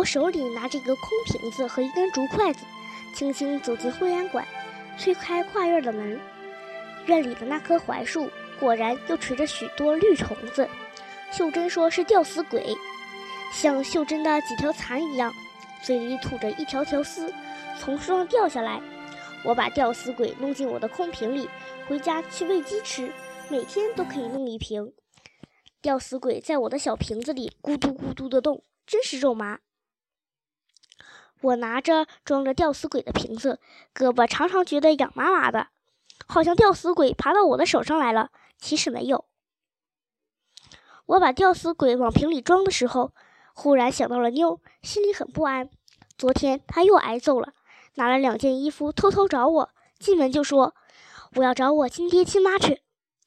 我手里拿着一个空瓶子和一根竹筷子，轻轻走进惠安馆，推开跨院的门。院里的那棵槐树果然又垂着许多绿虫子。秀珍说是吊死鬼，像秀珍的几条蚕一样，嘴里吐着一条条丝，从树上掉下来。我把吊死鬼弄进我的空瓶里，回家去喂鸡吃，每天都可以弄一瓶。吊死鬼在我的小瓶子里咕嘟咕嘟的动，真是肉麻。我拿着装着吊死鬼的瓶子，胳膊常常觉得痒麻麻的，好像吊死鬼爬到我的手上来了。其实没有。我把吊死鬼往瓶里装的时候，忽然想到了妞，心里很不安。昨天她又挨揍了，拿了两件衣服偷偷找我，进门就说我要找我亲爹亲妈去。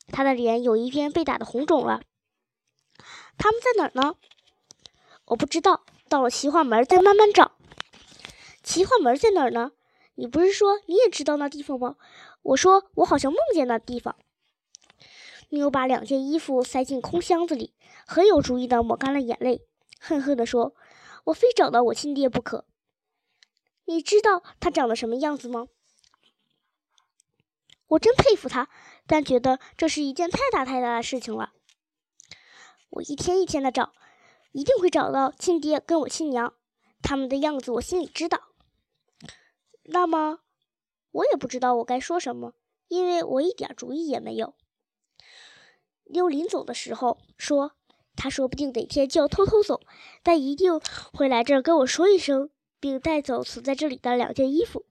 她的脸有一边被打得红肿了。他们在哪儿呢？我不知道。到了奇幻门再慢慢找。奇幻门在哪儿呢？你不是说你也知道那地方吗？我说我好像梦见那地方。妞把两件衣服塞进空箱子里，很有主意的抹干了眼泪，恨恨地说：“我非找到我亲爹不可。”你知道他长得什么样子吗？我真佩服他，但觉得这是一件太大太大的事情了。我一天一天的找，一定会找到亲爹跟我亲娘，他们的样子我心里知道。那么，我也不知道我该说什么，因为我一点主意也没有。妞临走的时候说：“他说不定哪天就要偷偷走，但一定会来这儿跟我说一声，并带走存在这里的两件衣服。”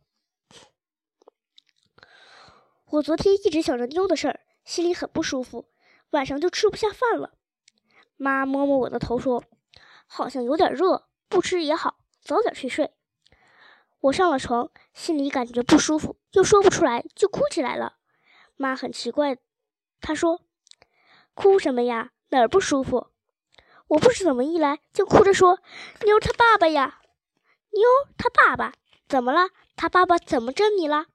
我昨天一直想着妞的事儿，心里很不舒服，晚上就吃不下饭了。妈摸摸我的头说：“好像有点热，不吃也好，早点去睡。”我上了床，心里感觉不舒服，又说不出来，就哭起来了。妈很奇怪，她说：“哭什么呀？哪儿不舒服？”我不知怎么一来就哭着说：“妞他爸爸呀，妞他爸爸怎么了？他爸爸怎么整你了？”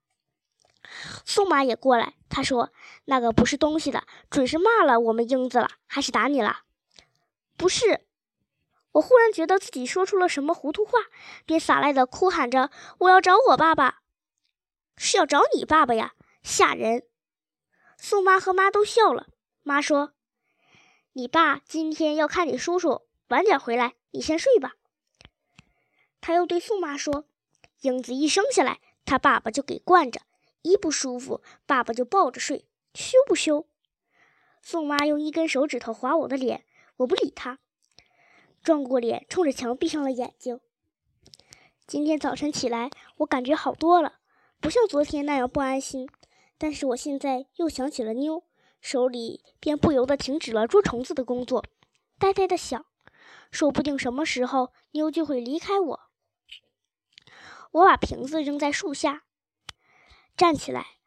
宋妈也过来，她说：“那个不是东西的，准是骂了我们英子了，还是打你了？”不是，我忽然觉得自己说出了什么糊涂话，便撒赖的哭喊着：“我要找我爸爸，是要找你爸爸呀！吓人！”宋妈和妈都笑了。妈说：“你爸今天要看你叔叔，晚点回来，你先睡吧。”他又对宋妈说：“英子一生下来，他爸爸就给惯着，一不舒服，爸爸就抱着睡，羞不羞？”宋妈用一根手指头划我的脸。我不理他，转过脸，冲着墙闭上了眼睛。今天早晨起来，我感觉好多了，不像昨天那样不安心。但是我现在又想起了妞，手里便不由得停止了捉虫子的工作，呆呆的想，说不定什么时候妞就会离开我。我把瓶子扔在树下，站起来，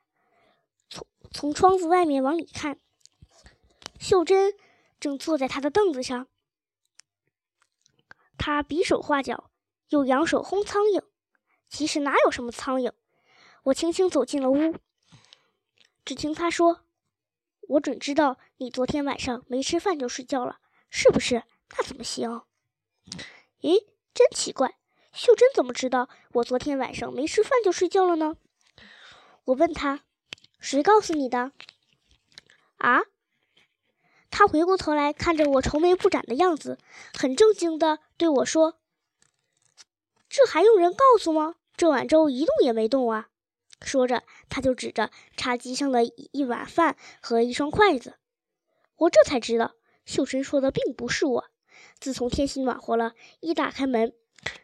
从从窗子外面往里看，秀珍。正坐在他的凳子上，他比手画脚，又扬手轰苍蝇。其实哪有什么苍蝇？我轻轻走进了屋，只听他说：“我准知道你昨天晚上没吃饭就睡觉了，是不是？那怎么行？”咦，真奇怪，秀珍怎么知道我昨天晚上没吃饭就睡觉了呢？我问他：“谁告诉你的？”啊？他回过头来看着我愁眉不展的样子，很正经地对我说：“这还用人告诉吗？这碗粥一动也没动啊！”说着，他就指着茶几上的一碗饭和一双筷子。我这才知道，秀珍说的并不是我。自从天气暖和了，一打开门，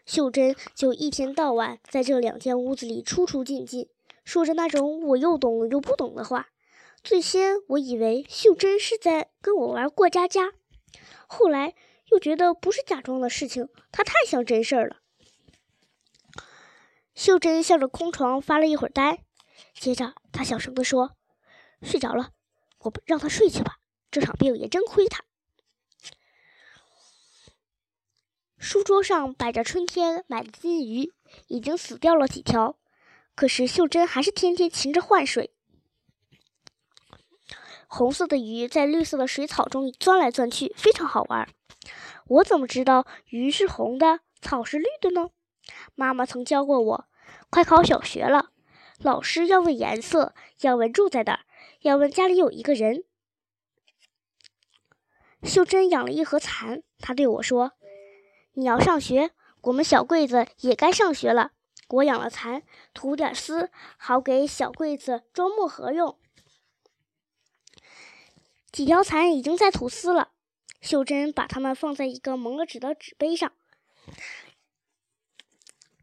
秀珍就一天到晚在这两间屋子里出出进进，说着那种我又懂又不懂的话。最先我以为秀珍是在跟我玩过家家，后来又觉得不是假装的事情，她太像真事儿了。秀珍向着空床发了一会儿呆，接着她小声地说：“睡着了，我让她睡去吧。这场病也真亏她。”书桌上摆着春天买的金鱼，已经死掉了几条，可是秀珍还是天天勤着换水。红色的鱼在绿色的水草中钻来钻去，非常好玩。我怎么知道鱼是红的，草是绿的呢？妈妈曾教过我，快考小学了，老师要问颜色，要问住在哪儿，要问家里有一个人。秀珍养了一盒蚕，她对我说：“你要上学，我们小桂子也该上学了。我养了蚕，吐点丝，好给小桂子装墨盒用。”几条蚕已经在吐丝了，秀珍把它们放在一个蒙了纸的纸杯上，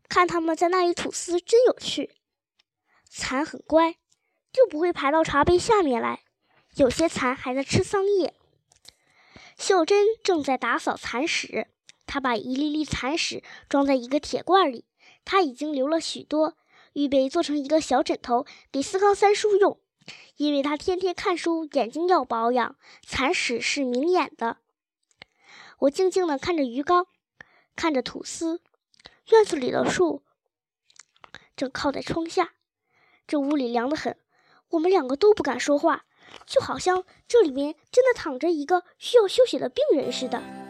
看它们在那里吐丝，真有趣。蚕很乖，就不会爬到茶杯下面来。有些蚕还在吃桑叶。秀珍正在打扫蚕屎，她把一粒粒蚕屎装在一个铁罐里，她已经留了许多，预备做成一个小枕头给四康三叔用。因为他天天看书，眼睛要保养。蚕屎是明眼的。我静静地看着鱼缸，看着吐丝。院子里的树正靠在窗下，这屋里凉得很。我们两个都不敢说话，就好像这里面真的躺着一个需要休息的病人似的。